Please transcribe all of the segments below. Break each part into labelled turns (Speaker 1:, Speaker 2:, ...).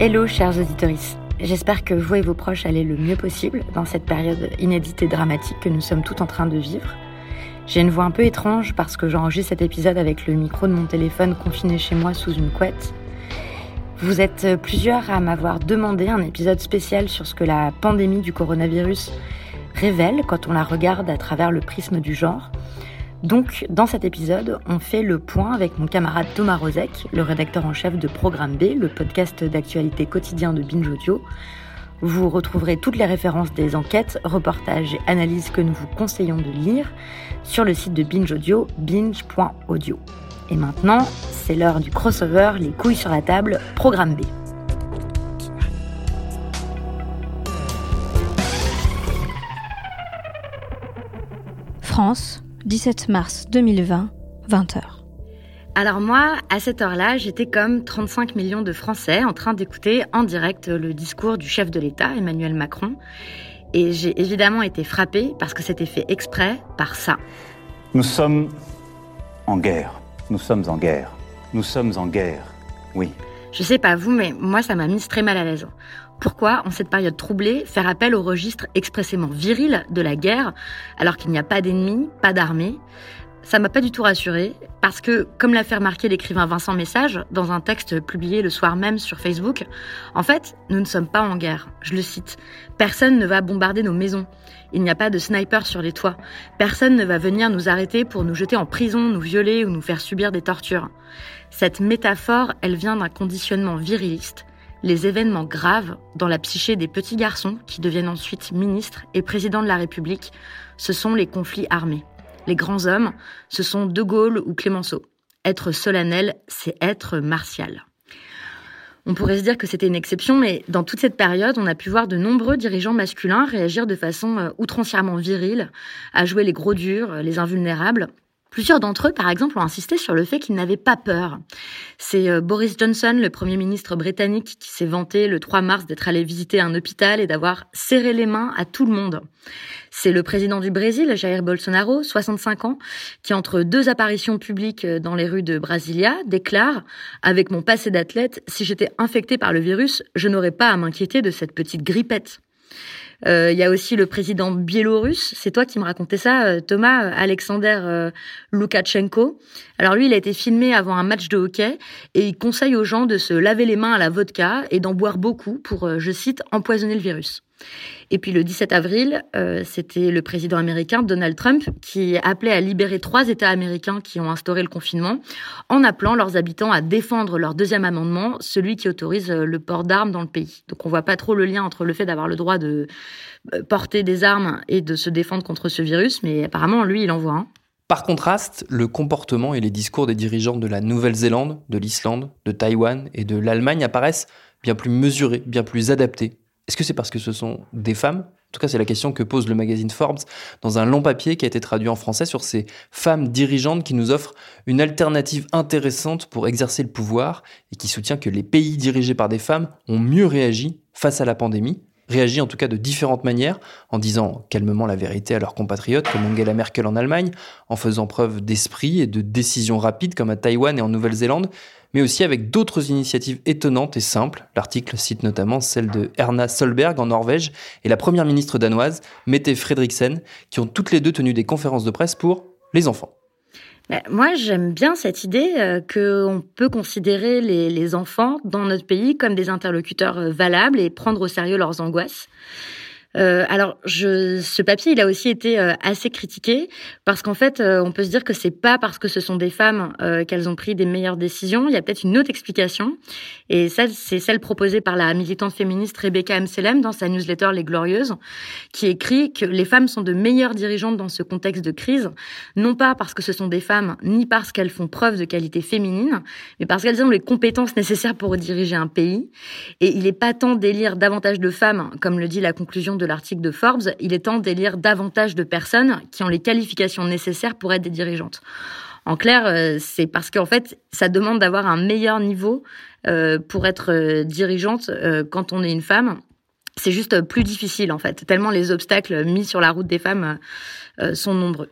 Speaker 1: Hello chers auditeurs, j'espère que vous et vos proches allez le mieux possible dans cette période inédite et dramatique que nous sommes tous en train de vivre. J'ai une voix un peu étrange parce que j'enregistre cet épisode avec le micro de mon téléphone confiné chez moi sous une couette. Vous êtes plusieurs à m'avoir demandé un épisode spécial sur ce que la pandémie du coronavirus révèle quand on la regarde à travers le prisme du genre. Donc, dans cet épisode, on fait le point avec mon camarade Thomas Rozek, le rédacteur en chef de Programme B, le podcast d'actualité quotidien de Binge Audio. Vous retrouverez toutes les références des enquêtes, reportages et analyses que nous vous conseillons de lire sur le site de Binge Audio, binge.audio. Et maintenant, c'est l'heure du crossover, les couilles sur la table, Programme B.
Speaker 2: France, 17 mars 2020, 20h.
Speaker 1: Alors moi, à cette heure-là, j'étais comme 35 millions de Français en train d'écouter en direct le discours du chef de l'État, Emmanuel Macron. Et j'ai évidemment été frappée parce que c'était fait exprès par ça.
Speaker 3: Nous sommes en guerre. Nous sommes en guerre. Nous sommes en guerre. Oui.
Speaker 1: Je sais pas vous, mais moi ça m'a mise très mal à l'aise. Pourquoi, en cette période troublée, faire appel au registre expressément viril de la guerre, alors qu'il n'y a pas d'ennemis, pas d'armée? Ça m'a pas du tout rassurée, parce que, comme l'a fait remarquer l'écrivain Vincent Message dans un texte publié le soir même sur Facebook, en fait, nous ne sommes pas en guerre. Je le cite. Personne ne va bombarder nos maisons. Il n'y a pas de sniper sur les toits. Personne ne va venir nous arrêter pour nous jeter en prison, nous violer ou nous faire subir des tortures. Cette métaphore, elle vient d'un conditionnement viriliste les événements graves dans la psyché des petits garçons qui deviennent ensuite ministres et présidents de la République, ce sont les conflits armés. Les grands hommes, ce sont De Gaulle ou Clémenceau. Être solennel, c'est être martial. On pourrait se dire que c'était une exception, mais dans toute cette période, on a pu voir de nombreux dirigeants masculins réagir de façon euh, outrancièrement virile, à jouer les gros durs, les invulnérables, Plusieurs d'entre eux, par exemple, ont insisté sur le fait qu'ils n'avaient pas peur. C'est euh, Boris Johnson, le Premier ministre britannique, qui s'est vanté le 3 mars d'être allé visiter un hôpital et d'avoir serré les mains à tout le monde. C'est le président du Brésil, Jair Bolsonaro, 65 ans, qui entre deux apparitions publiques euh, dans les rues de Brasilia déclare ⁇ Avec mon passé d'athlète, si j'étais infecté par le virus, je n'aurais pas à m'inquiéter de cette petite grippette. Euh, il y a aussi le président biélorusse. C'est toi qui me racontais ça, euh, Thomas, euh, Alexander Loukachenko. Alors lui, il a été filmé avant un match de hockey et il conseille aux gens de se laver les mains à la vodka et d'en boire beaucoup pour, je cite, empoisonner le virus. Et puis le 17 avril, euh, c'était le président américain Donald Trump qui appelait à libérer trois États américains qui ont instauré le confinement, en appelant leurs habitants à défendre leur deuxième amendement, celui qui autorise euh, le port d'armes dans le pays. Donc on voit pas trop le lien entre le fait d'avoir le droit de euh, porter des armes et de se défendre contre ce virus, mais apparemment lui il en voit un.
Speaker 4: Par contraste, le comportement et les discours des dirigeants de la Nouvelle-Zélande, de l'Islande, de Taïwan et de l'Allemagne apparaissent bien plus mesurés, bien plus adaptés Est-ce que c'est parce que ce sont des femmes? En tout cas, c'est la question que pose le magazine Forbes dans un long papier qui a été traduit en français sur ces femmes dirigeantes qui nous offrent une alternative intéressante pour exercer le pouvoir et qui soutient que les pays dirigés par des femmes ont mieux réagi face à la pandémie réagi en tout cas de différentes manières, en disant calmement la vérité à leurs compatriotes, comme Angela Merkel en Allemagne, en faisant preuve d'esprit et de décision rapide, comme à Taïwan et en Nouvelle-Zélande, mais aussi avec d'autres initiatives étonnantes et simples. L'article cite notamment celle de Erna Solberg en Norvège et la première ministre danoise, Mette Frederiksen, qui ont toutes les deux tenu des conférences de presse pour les enfants.
Speaker 1: Bah, moi, j'aime bien cette idée euh, qu'on peut considérer les, les, enfants dans notre pays comme des interlocuteurs euh, valables et prendre au sérieux leurs angoisses. Euh, alors, ce papier, il a aussi été euh, assez critiqué parce qu'en fait, euh, on peut se dire que c'est pas parce que ce sont des femmes qu'elles ont pris des meilleures décisions. Il y a peut-être une autre explication, et ça, c'est celle proposée par la militante féministe Rebecca Mselem dans sa newsletter Les Glorieuses, qui écrit que les femmes sont de meilleures dirigeantes dans ce contexte de crise, non pas parce que ce sont des femmes, ni parce qu'elles font preuve de qualité féminine, mais parce qu'elles ont les compétences nécessaires pour diriger un pays. Et il est pas tant d'élire davantage de femmes, comme le dit la conclusion de l'article de Forbes, il est temps d'élire davantage de personnes qui ont les qualifications nécessaires pour être des dirigeantes. En clair, euh, c'est parce qu'en fait, ça demande d'avoir un meilleur niveau euh, pour être euh, dirigeante quand on est une femme. C'est juste plus difficile en fait, tellement les obstacles mis sur la route des femmes sont nombreux.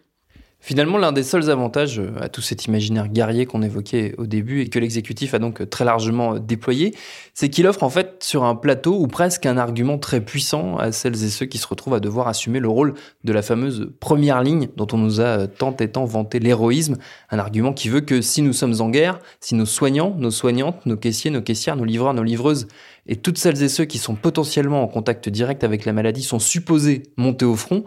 Speaker 4: Finalement, l'un des seuls avantages euh, à tout cet imaginaire guerrier qu'on évoquait au début et que l'exécutif a donc très largement euh, déployé, c'est qu'il offre en fait sur un plateau ou presque un argument très puissant à celles et ceux qui se retrouvent à devoir assumer le rôle de la fameuse première ligne dont on nous a euh, tant et tant vanté l'héroïsme, un argument qui veut que si nous sommes en guerre, si nos soignants, nos soignantes, nos caissiers, nos caissières, nos livreurs, nos livreuses et toutes celles et ceux qui sont potentiellement en contact direct avec la maladie sont supposés monter au front,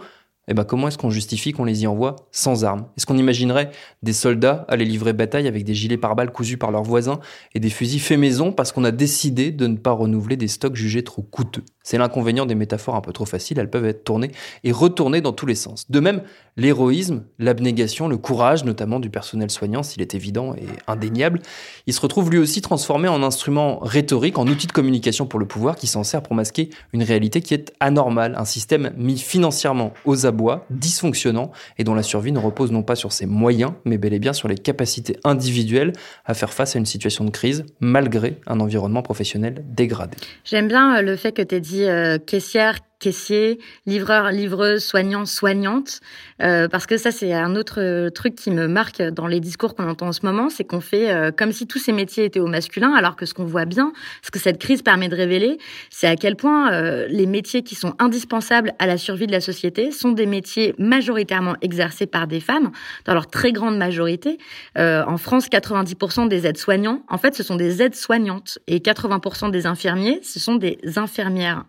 Speaker 4: eh ben comment est-ce qu'on justifie qu'on les y envoie sans armes? Est-ce qu'on imaginerait des soldats aller livrer bataille avec des gilets pare-balles cousus par leurs voisins et des fusils faits maison parce qu'on a décidé de ne pas renouveler des stocks jugés trop coûteux? C'est l'inconvénient des métaphores un peu trop faciles, elles peuvent être tournées et retournées dans tous les sens. De même, l'héroïsme, l'abnégation, le courage, notamment du personnel soignant, s'il est évident et indéniable, il se retrouve lui aussi transformé en instrument rhétorique, en outil de communication pour le pouvoir qui s'en sert pour masquer une réalité qui est anormale, un système mis financièrement aux abois, dysfonctionnant et dont la survie ne repose non pas sur ses moyens, mais bel et bien sur les capacités individuelles à faire face à une situation de crise malgré un environnement professionnel dégradé.
Speaker 1: J'aime bien euh, le fait que tu aies dit euh, caissière caissier, livreur, livreuse, soignant, soignante, euh, parce que ça c'est un autre truc qui me marque dans les discours qu'on entend en ce moment, c'est qu'on fait euh, comme si tous ces métiers étaient au masculin, alors que ce qu'on voit bien, ce que cette crise permet de révéler, c'est à quel point euh, les métiers qui sont indispensables à la survie de la société sont des métiers majoritairement exercés par des femmes, dans leur très grande majorité. en France, 90% des aides-soignants, en fait, ce sont des aides-soignantes, et 80% des infirmiers, ce sont des infirmières.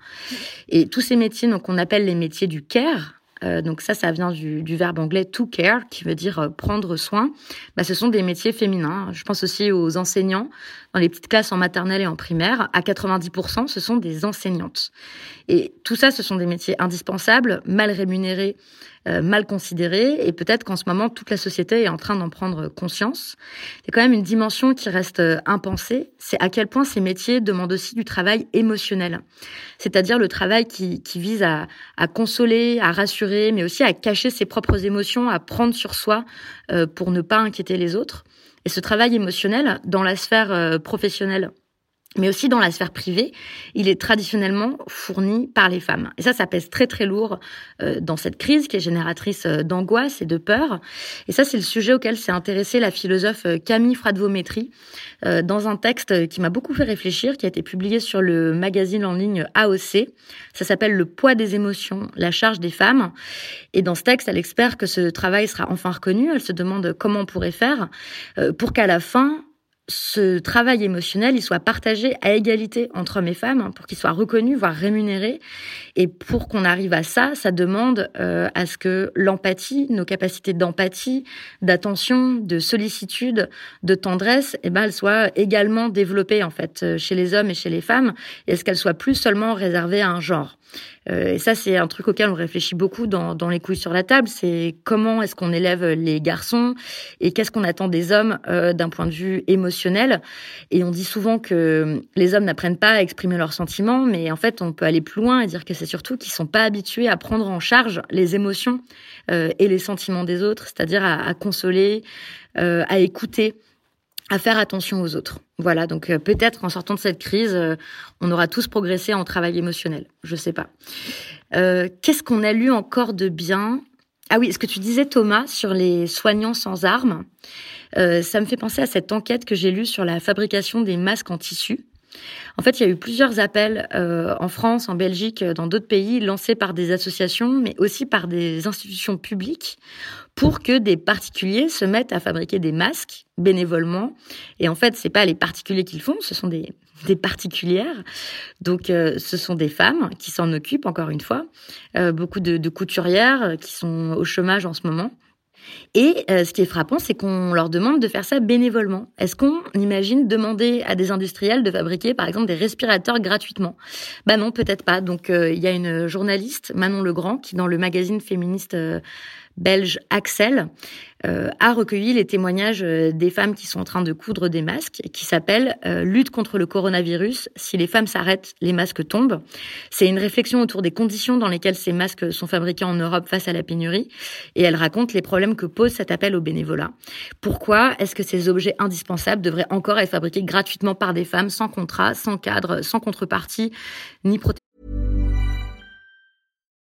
Speaker 1: Et tous ces métiers donc qu'on appelle les métiers du care. Euh, donc ça, ça vient du, verbe anglais to care, qui veut dire euh, prendre soin. Bah, ce sont des métiers féminins. Je pense aussi aux enseignants dans les petites classes en maternelle et en primaire. À 90%, ce sont des enseignantes. Et tout ça, ce sont des métiers indispensables, mal rémunérés, euh, mal considéré et peut-être qu'en ce moment toute la société est en train d'en prendre conscience. A quand même une dimension qui reste euh, impensée, c'est à quel point ces métiers demandent aussi du travail émotionnel, c'est-à-dire le travail qui, qui vise à, à, consoler, à rassurer, mais aussi à cacher ses propres émotions, à prendre sur soi euh, pour ne pas inquiéter les autres. Et ce travail émotionnel dans la sphère professionnelle mais aussi dans la sphère privée, il est traditionnellement fourni par les femmes. Et ça, ça pèse très très lourd euh, dans cette crise qui est génératrice euh, d'angoisse et de peur. Et ça, c'est le sujet auquel s'est intéressée la philosophe euh, Camille Fradvométrie dans un texte qui m'a beaucoup fait réfléchir, qui a été publié sur le magazine en ligne AOC. Ça s'appelle Le poids des émotions, la charge des femmes. Et dans ce texte, elle espère que ce travail sera enfin reconnu. Elle se demande comment on pourrait faire pour qu'à la fin, ce travail émotionnel, il soit partagé à égalité entre hommes et femmes, hein, pour qu'il soit reconnu, voire rémunéré. Et pour qu'on arrive à ça, ça demande euh, à ce que l'empathie, nos capacités d'empathie, d'attention, de sollicitude, de tendresse, eh ben, elles soient également développées en fait euh, chez les hommes et chez les femmes, et est-ce qu'elles soient plus seulement réservées à un genre? Euh, et ça, c'est un truc auquel on réfléchit beaucoup dans, les couilles sur la table. C'est comment est-ce qu'on élève les garçons et qu'est-ce qu'on attend des hommes euh, d'un point de vue émotionnel. Et on dit souvent que les hommes n'apprennent pas à exprimer leurs sentiments, mais en fait, on peut aller plus loin et dire que c'est surtout qu'ils sont pas habitués à prendre en charge les émotions euh, et les sentiments des autres, c'est-à-dire à, consoler, à écouter à faire attention aux autres. Voilà, donc euh, peut-être en sortant de cette crise, euh, on aura tous progressé en travail émotionnel. Je sais pas. Euh, Qu'est-ce qu'on a lu encore de bien? Ah oui, ce que tu disais Thomas sur les soignants sans armes, euh, ça me fait penser à cette enquête que j'ai lue sur la fabrication des masques en tissu. En fait, il y a eu plusieurs appels euh, en France, en Belgique, dans d'autres pays, lancés par des associations, mais aussi par des institutions publiques, pour que des particuliers se mettent à fabriquer des masques bénévolement. Et en fait, c'est pas les particuliers qui le font, ce sont des, particulières. Donc, euh, ce sont des femmes qui s'en occupent, encore une fois. Euh, beaucoup de couturières qui sont au chômage en ce moment. Et euh, ce qui est frappant, c'est qu'on leur demande de faire ça bénévolement. Est-ce qu'on imagine demander à des industriels de fabriquer, par exemple, des respirateurs gratuitement? Bah non, peut-être pas. Donc, euh, il y a une journaliste, Manon Legrand, qui dans le magazine féministe euh, belge Axel euh, a recueilli les témoignages euh, des femmes qui sont en train de coudre des masques, qui s'appelle euh, Lutte contre le coronavirus. Si les femmes s'arrêtent, les masques tombent. C'est une réflexion autour des conditions dans lesquelles ces masques sont fabriqués en Europe face à la pénurie. Et elle raconte les problèmes que pose cet appel au bénévolat. Pourquoi est-ce que ces objets indispensables devraient encore être fabriqués gratuitement par des femmes sans contrat, sans cadre, sans contrepartie, ni protection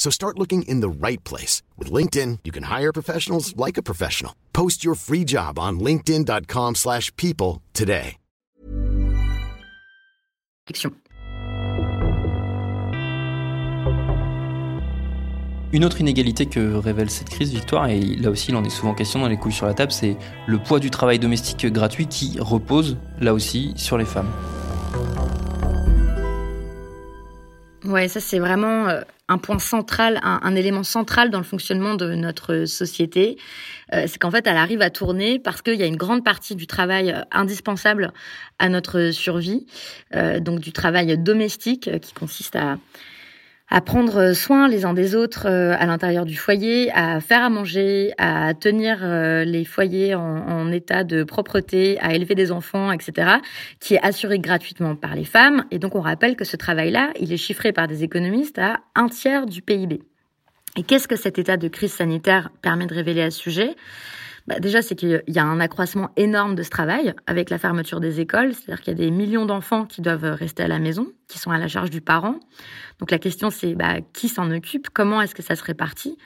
Speaker 5: So start looking in the right place. With LinkedIn, you can hire professionals like a professional. Post your free job on linkedin.com slash people today.
Speaker 4: Une autre inégalité que révèle cette crise, Victoire, et là aussi il en est souvent question dans les couilles sur la table, c'est le poids du travail domestique gratuit qui repose, là aussi, sur les femmes.
Speaker 1: Ouais, ça c'est vraiment euh, un point central, un, élément central dans le fonctionnement de notre société. Euh, c'est qu'en fait, elle arrive à tourner parce qu'il y a une grande partie du travail euh, indispensable à notre survie, donc du travail domestique qui consiste à à prendre soin les uns des autres euh, à l'intérieur du foyer, à faire à manger, à tenir euh, les foyers en, en, état de propreté, à élever des enfants, etc., qui est assuré gratuitement par les femmes. Et donc on rappelle que ce travail-là, il est chiffré par des économistes à un tiers du PIB. Et qu'est-ce que cet état de crise sanitaire permet de révéler à ce sujet? Bah déjà, c'est qu'il y a un accroissement énorme de ce travail avec la fermeture des écoles. C'est-à-dire qu'il y a des millions d'enfants qui doivent rester à la maison, qui sont à la charge du parent. Donc la question, c'est bah, qui s'en occupe? Comment est-ce que ça se répartit?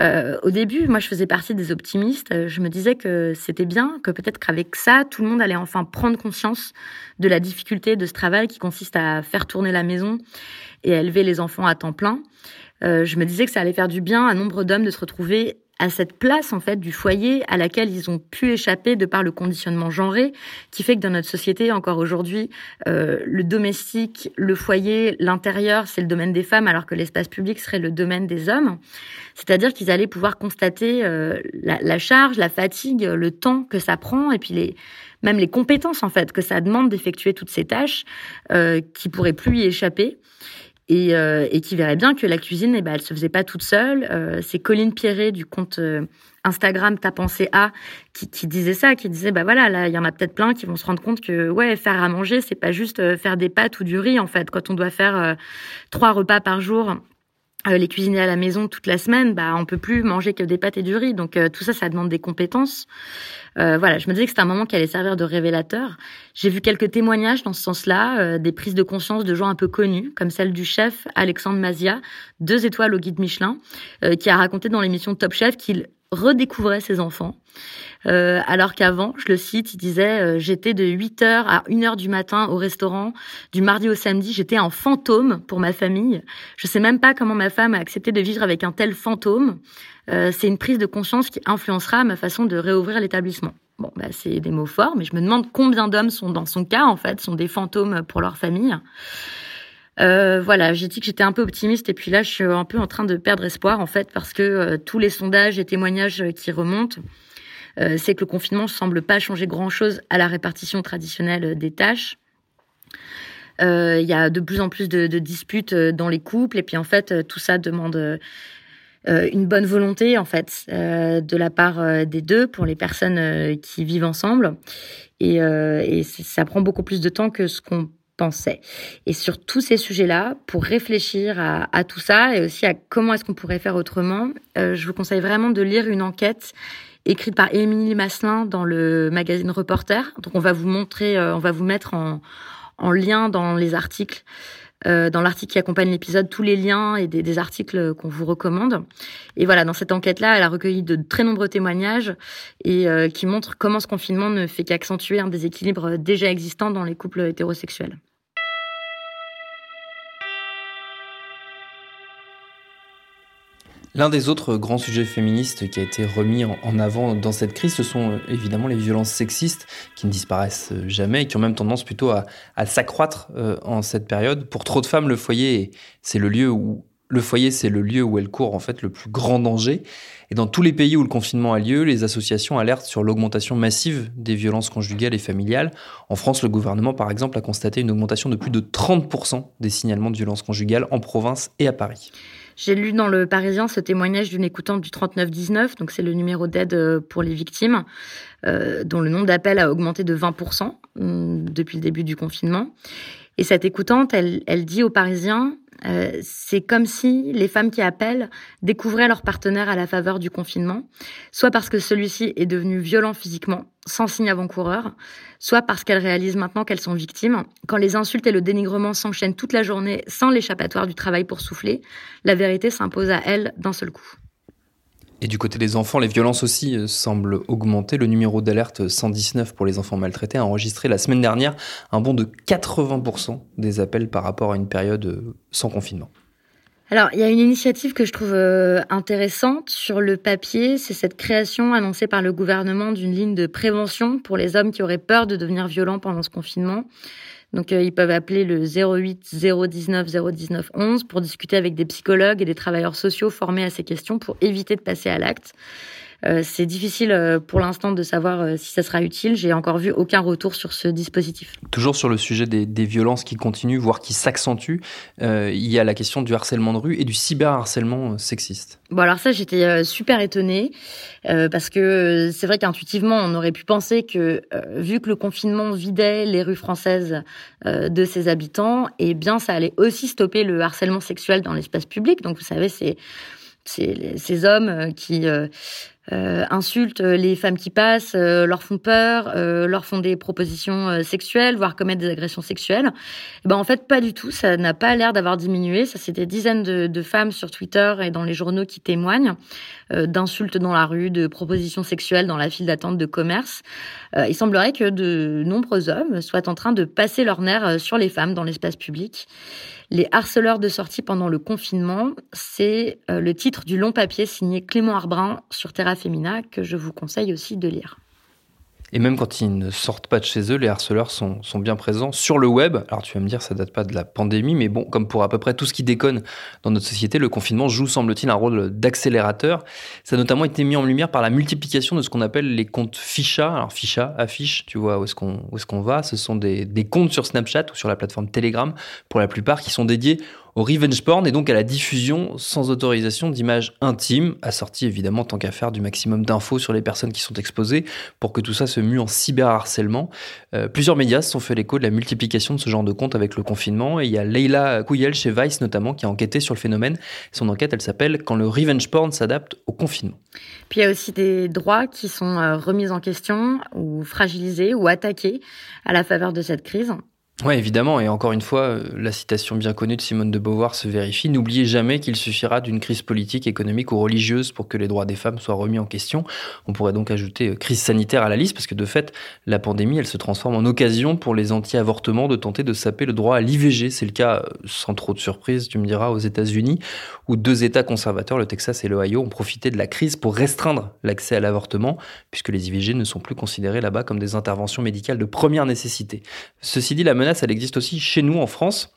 Speaker 1: Euh, au début, moi, je faisais partie des optimistes. Je me disais que c'était bien, que peut-être qu'avec ça, tout le monde allait enfin prendre conscience de la difficulté de ce travail qui consiste à faire tourner la maison et à élever les enfants à temps plein. Euh, je me disais que ça allait faire du bien à nombre d'hommes de se retrouver à cette place en fait du foyer à laquelle ils ont pu échapper de par le conditionnement genré qui fait que dans notre société encore aujourd'hui euh, le domestique, le foyer, l'intérieur c'est le domaine des femmes alors que l'espace public serait le domaine des hommes. C'est-à-dire qu'ils allaient pouvoir constater euh, la, la, charge, la fatigue, le temps que ça prend et puis les même les compétences en fait que ça demande d'effectuer toutes ces tâches euh, qui pourraient plus y échapper et, euh, et qui verrait bien que la cuisine, eh ben, elle se faisait pas toute seule. Euh, c'est Colline Pierret du compte euh, Instagram Ta pensée A qui, disait ça, qui disait bah voilà, là il y en a peut-être plein qui vont se rendre compte que ouais faire à manger c'est pas juste faire des pâtes ou du riz en fait. Quand on doit faire trois repas par jour euh, les cuisiner à la maison toute la semaine, bah on peut plus manger que des pâtes et du riz. Donc euh, tout ça, ça demande des compétences. Euh, voilà, je me disais que c'était un moment qui allait servir de révélateur. J'ai vu quelques témoignages dans ce sens-là, des prises de conscience de gens un peu connus, comme celle du chef Alexandre Mazia, deux étoiles au guide Michelin, qui a raconté dans l'émission Top Chef qu'il redécouvrait ses enfants. Euh, alors qu'avant, je le cite, il disait euh, j'étais de 8h à 1h du matin au restaurant, du mardi au samedi, j'étais un fantôme pour ma famille. Je sais même pas comment ma femme a accepté de vivre avec un tel fantôme. Euh, c'est une prise de conscience qui influencera ma façon de réouvrir l'établissement. Bon, bah, c'est des mots forts, mais je me demande combien d'hommes sont dans son cas, en fait, sont des fantômes pour leur famille. Euh, voilà, j'ai dit que j'étais un peu optimiste et puis là, je suis un peu en train de perdre espoir en fait parce que euh, tous les sondages et témoignages qui remontent, euh, c'est que le confinement semble pas changer grand-chose à la répartition traditionnelle des tâches. Il y a de plus en plus de, de, disputes dans les couples et puis en fait, tout ça demande une bonne volonté en fait de la part des deux pour les personnes qui vivent ensemble et, et ça prend beaucoup plus de temps que ce qu'on Et sur tous ces sujets-là, pour réfléchir à, tout ça et aussi à comment est-ce qu'on pourrait faire autrement, euh, je vous conseille vraiment de lire une enquête écrite par Émilie Masselin dans le magazine Reporter. Donc on va vous montrer, euh, on va vous mettre en, lien dans les articles, euh, dans l'article qui accompagne l'épisode, tous les liens et des, articles qu'on vous recommande. Et voilà, dans cette enquête-là, elle a recueilli de très nombreux témoignages et qui montrent comment ce confinement ne fait qu'accentuer un déséquilibre déjà existant dans les couples hétérosexuels.
Speaker 4: L'un des autres grands sujets féministes qui a été remis en avant dans cette crise, ce sont euh, évidemment les violences sexistes qui ne disparaissent jamais et qui ont même tendance plutôt à, s'accroître euh, en cette période. Pour trop de femmes, le foyer, c'est le lieu où le foyer, c'est le lieu où elles courent en fait le plus grand danger. Et dans tous les pays où le confinement a lieu, les associations alertent sur l'augmentation massive des violences conjugales et familiales. En France, le gouvernement, par exemple, a constaté une augmentation de plus de 30% des signalements de violences conjugales en province et à Paris.
Speaker 1: J'ai lu dans le Parisien ce témoignage d'une écoutante du 3919, donc c'est le numéro d'aide euh, pour les victimes, euh, dont le nombre d'appels a augmenté de 20% hum, depuis le début du confinement. Et cette écoutante, elle, elle dit aux Parisiens, euh, c'est comme si les femmes qui appellent découvraient leur partenaire à la faveur du confinement, soit parce que celui-ci est devenu violent physiquement, sans signe avant-coureur, soit parce qu'elles réalisent maintenant qu'elles sont victimes. Quand les insultes et le dénigrement s'enchaînent toute la journée sans l'échappatoire du travail pour souffler, la vérité s'impose à elles d'un seul coup.
Speaker 4: Et du côté des enfants, les violences aussi euh, semblent augmenter. Le numéro d'alerte 119 pour les enfants maltraités a enregistré la semaine dernière un bond de 80% des appels par rapport à une période euh, sans confinement.
Speaker 1: Alors, il y a une initiative que je trouve euh, intéressante sur le papier, c'est cette création annoncée par le gouvernement d'une ligne de prévention pour les hommes qui auraient peur de devenir violents pendant ce confinement. Donc euh, ils peuvent appeler le 08 019 019 11 pour discuter avec des psychologues et des travailleurs sociaux formés à ces questions pour éviter de passer à l'acte. Euh, c'est difficile euh, pour l'instant de savoir euh, si ça sera utile. J'ai encore vu aucun retour sur ce dispositif.
Speaker 4: Toujours sur le sujet des, violences qui continuent, voire qui s'accentuent, il y a la question du harcèlement de rue et du cyberharcèlement sexiste.
Speaker 1: Bon alors ça j'étais super étonnée parce que c'est vrai qu'intuitivement on aurait pu penser que vu que le confinement vidait les rues françaises de ses habitants, eh bien ça allait aussi stopper le harcèlement sexuel dans l'espace public. Donc vous savez c'est ces hommes qui euh, insultent les femmes qui passent, euh, leur font peur, euh, leur font des propositions euh, sexuelles, voire commettent des agressions sexuelles. Et ben en fait pas du tout, ça n'a pas l'air d'avoir diminué. Ça c'est des dizaines de, de, femmes sur Twitter et dans les journaux qui témoignent d'insultes dans la rue, de propositions sexuelles dans la file d'attente de commerce. il semblerait que de nombreux hommes soient en train de passer leur nerf sur les femmes dans l'espace public. Les harceleurs de sortie pendant le confinement, c'est le titre du long papier signé Clément Arbrin sur Terra Femina que je vous conseille aussi de lire.
Speaker 4: Et même quand ils ne sortent pas de chez eux, les harceleurs sont, sont, bien présents sur le web. Alors tu vas me dire, ça date pas de la pandémie, mais bon, comme pour à peu près tout ce qui déconne dans notre société, le confinement joue, semble-t-il, un rôle d'accélérateur. Ça a notamment été mis en lumière par la multiplication de ce qu'on appelle les comptes ficha. Alors ficha, affiche, tu vois où est-ce qu'on est qu'on va. Ce sont des, des comptes sur Snapchat ou sur la plateforme Telegram, pour la plupart, qui sont dédiés au revenge porn et donc à la diffusion sans autorisation d'images intimes, assorties évidemment tant qu'à faire du maximum d'infos sur les personnes qui sont exposées pour que tout ça se mue en cyberharcèlement. Euh, plusieurs médias se sont fait l'écho de la multiplication de ce genre de comptes avec le confinement et il y a Leila Kouyel chez Vice notamment qui a enquêté sur le phénomène. Son enquête, elle s'appelle Quand le revenge porn s'adapte au confinement.
Speaker 1: Puis il y a aussi des droits qui sont euh, remis en question ou fragilisés ou attaqués à la faveur de cette crise.
Speaker 4: Oui, évidemment, et encore une fois, euh, la citation bien connue de Simone de Beauvoir se vérifie. N'oubliez jamais qu'il suffira d'une crise politique, économique ou religieuse pour que les droits des femmes soient remis en question. On pourrait donc ajouter euh, crise sanitaire à la liste, parce que de fait, la pandémie, elle se transforme en occasion pour les anti-avortements de tenter de saper le droit à l'IVG. C'est le cas, euh, sans trop de surprise, tu me diras, aux États-Unis, où deux États conservateurs, le Texas et l'Ohio, ont profité de la crise pour restreindre l'accès à l'avortement, puisque les IVG ne sont plus considérés là-bas comme des interventions médicales de première nécessité. Ceci dit, la elle existe aussi chez nous en France.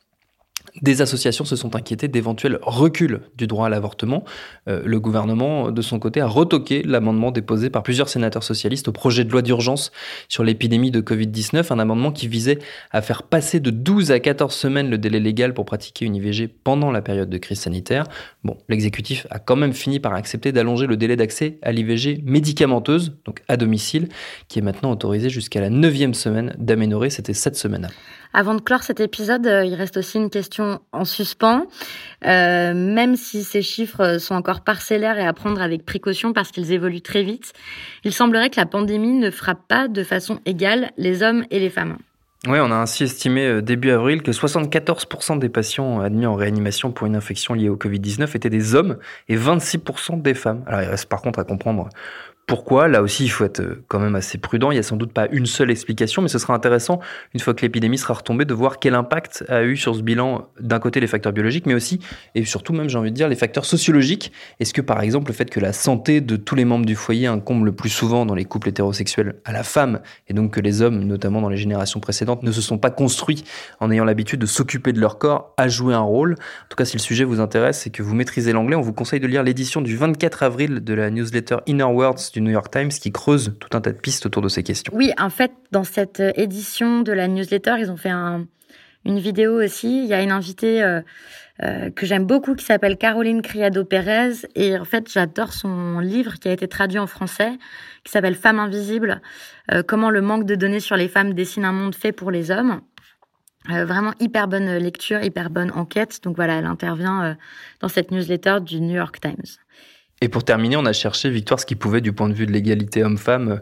Speaker 4: Des associations se sont inquiétées d'éventuels reculs du droit à l'avortement. Euh, le gouvernement, de son côté, a retoqué l'amendement déposé par plusieurs sénateurs socialistes au projet de loi d'urgence sur l'épidémie de Covid-19, un amendement qui visait à faire passer de 12 à 14 semaines le délai légal pour pratiquer une IVG pendant la période de crise sanitaire. Bon, l'exécutif a quand même fini par accepter d'allonger le délai d'accès à l'IVG médicamenteuse, donc à domicile, qui est maintenant autorisé jusqu'à la 9 semaine d'aménorrhée, c'était 7 semaines
Speaker 1: avant de clore cet épisode, euh, il reste aussi une question en suspens. Euh, même si ces chiffres sont encore parcellaires et à prendre avec précaution parce qu'ils évoluent très vite, il semblerait que la pandémie ne frappe pas de façon égale les hommes et les femmes.
Speaker 4: Oui, on a ainsi estimé euh, début avril que 74% des patients admis en réanimation pour une infection liée au Covid-19 étaient des hommes et 26% des femmes. Alors il reste par contre à comprendre pourquoi Là aussi, il faut être euh, quand même assez prudent. Il n'y a sans doute pas une seule explication, mais ce sera intéressant, une fois que l'épidémie sera retombée, de voir quel impact a eu sur ce bilan, d'un côté, les facteurs biologiques, mais aussi, et surtout même, j'ai envie de dire, les facteurs sociologiques. Est-ce que, par exemple, le fait que la santé de tous les membres du foyer incombe le plus souvent dans les couples hétérosexuels à la femme, et donc que les hommes, notamment dans les générations précédentes, ne se sont pas construits en ayant l'habitude de s'occuper de leur corps, a joué un rôle? En tout cas, si le sujet vous intéresse et que vous maîtrisez l'anglais, on vous conseille de lire l'édition du 24 avril de la newsletter Inner Words du New York Times qui creuse tout un tas de pistes autour de ces questions.
Speaker 1: Oui, en fait, dans cette édition de la newsletter, ils ont fait une vidéo aussi. Il y a une invitée euh, euh, que j'aime beaucoup qui s'appelle Caroline Criado Pérez. Et en fait, j'adore son livre qui a été traduit en français, qui s'appelle Femmes invisibles. Euh, comment le manque de données sur les femmes dessine un monde fait pour les hommes. vraiment hyper bonne lecture, hyper bonne enquête. Donc voilà, elle intervient dans cette newsletter du New York Times.
Speaker 4: Et pour terminer, on a cherché, Victoire, ce qui pouvait, du point de vue de l'égalité homme-femme, euh,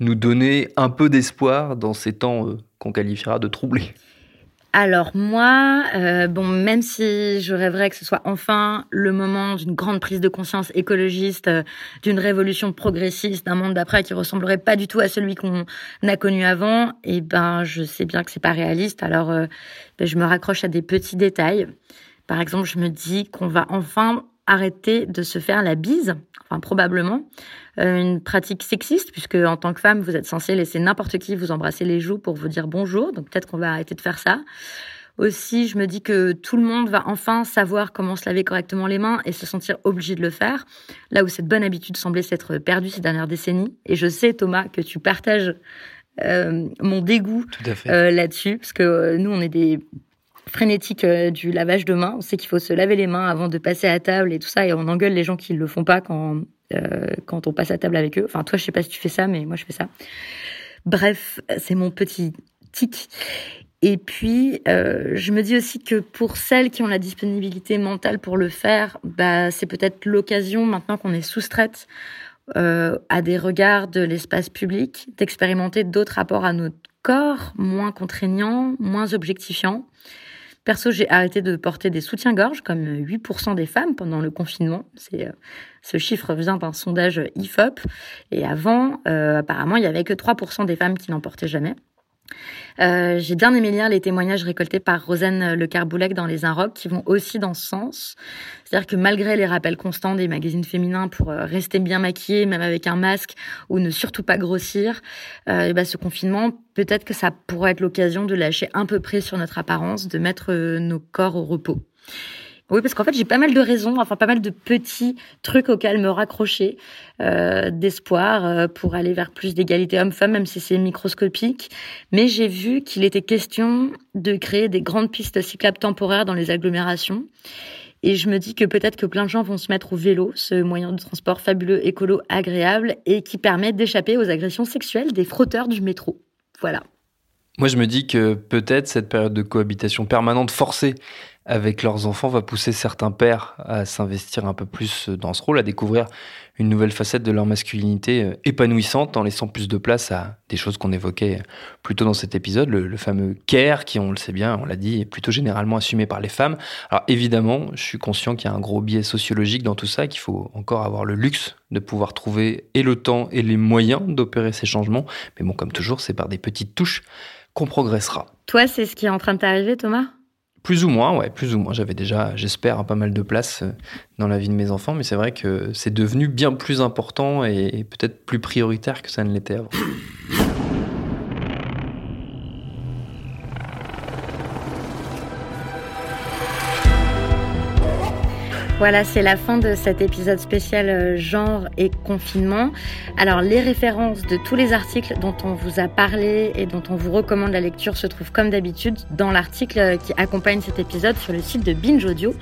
Speaker 4: nous donner un peu d'espoir dans ces temps euh, qu'on qualifiera de troublés.
Speaker 1: Alors moi, euh, bon, même si je rêverais que ce soit enfin le moment d'une grande prise de conscience écologiste, d'une révolution progressiste, d'un monde d'après qui ressemblerait pas du tout à celui qu'on a connu avant, et eh ben je sais bien que c'est pas réaliste. Alors ben, je me raccroche à des petits détails. Par exemple, je me dis qu'on va enfin arrêter de se faire la bise, enfin probablement, euh, une pratique sexiste, puisque en tant que femme, vous êtes censé laisser n'importe qui vous embrasser les joues pour vous dire bonjour, donc peut-être qu'on va arrêter de faire ça. Aussi, je me dis que tout le monde va enfin savoir comment se laver correctement les mains et se sentir obligé de le faire, là où cette bonne habitude semblait s'être perdue ces dernières décennies. Et je sais, Thomas, que tu partages euh, mon dégoût euh, là-dessus, parce que nous, on est des frénétique euh, du lavage de mains. On sait qu'il faut se laver les mains avant de passer à table et tout ça, et on engueule les gens qui ne le font pas quand, euh, quand on passe à table avec eux. Enfin, toi, je sais pas si tu fais ça, mais moi, je fais ça. Bref, c'est mon petit tic. Et puis, euh, je me dis aussi que pour celles qui ont la disponibilité mentale pour le faire, bah, c'est peut-être l'occasion, maintenant qu'on est soustraite à des regards de l'espace public, d'expérimenter d'autres rapports à notre corps, moins contraignants, moins objectifiants. Perso, j'ai arrêté de porter des soutiens-gorge, comme 8% des femmes pendant le confinement. C'est euh, ce chiffre vient d'un sondage IFOP. Et avant, euh, apparemment, il y avait que 3% des femmes qui n'en portaient jamais. Euh, j'ai bien aimé lire les témoignages récoltés par Rosen Le Carboulec dans Les Inrocks qui vont aussi dans ce sens. C'est-à-dire que malgré les rappels constants des magazines féminins pour euh, rester bien maquillée, même avec un masque, ou ne surtout pas grossir, euh, et ben ce confinement, peut-être que ça pourrait être l'occasion de lâcher un peu près sur notre apparence, de mettre nos corps au repos. Oui, parce qu'en fait, j'ai pas mal de raisons, enfin pas mal de petits trucs auxquels me raccrocher, euh, d'espoir euh, pour aller vers plus d'égalité homme-femme, même si c'est microscopique. Mais j'ai vu qu'il était question de créer des grandes pistes cyclables temporaires dans les agglomérations. Et je me dis que peut-être que plein de gens vont se mettre au vélo, ce moyen de transport fabuleux, écolo, agréable, et qui permet d'échapper aux agressions sexuelles des frotteurs du métro. Voilà.
Speaker 4: Moi, je me dis que peut-être cette période de cohabitation permanente forcée avec leurs enfants va pousser certains pères à s'investir un peu plus dans ce rôle, à découvrir une nouvelle facette de leur masculinité euh, épanouissante en laissant plus de place à des choses qu'on évoquait plus tôt dans cet épisode, le, fameux care qui, on le sait bien, on l'a dit, est plutôt généralement assumé par les femmes. Alors évidemment, je suis conscient qu'il y a un gros biais sociologique dans tout ça, qu'il faut encore avoir le luxe de pouvoir trouver et le temps et les moyens d'opérer ces changements. Mais bon, comme toujours, c'est par des petites touches qu'on progressera.
Speaker 1: Toi, c'est ce qui est en train de t'arriver, Thomas?
Speaker 4: Plus ou moins, ouais, plus ou moins. J'avais déjà, j'espère, pas mal de place euh, dans la vie de mes enfants, mais c'est vrai que c'est devenu bien plus important et peut-être plus prioritaire que ça ne l'était avant.
Speaker 1: Voilà, c'est la fin de cet épisode spécial euh, genre et confinement. Alors, les références de tous les articles dont on vous a parlé et dont on vous recommande la lecture se trouvent comme d'habitude dans l'article euh, qui accompagne cet épisode sur le site de Binge Audio.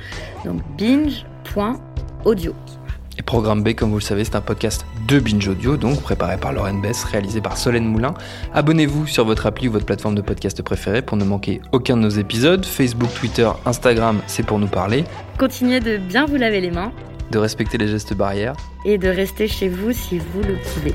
Speaker 1: Donc, binge.audio.
Speaker 4: Et Programme B, comme vous le savez, c'est un podcast de Binge Audio, donc préparé par Lauren Bess, réalisé par Solène Moulin. Abonnez-vous sur votre appli ou votre plateforme de podcast préférée pour ne manquer aucun de nos épisodes. Facebook, Twitter, Instagram, c'est pour nous parler.
Speaker 1: Continuez de bien vous laver les mains.
Speaker 4: De respecter les gestes barrières.
Speaker 1: Et de rester chez vous si vous le pouvez.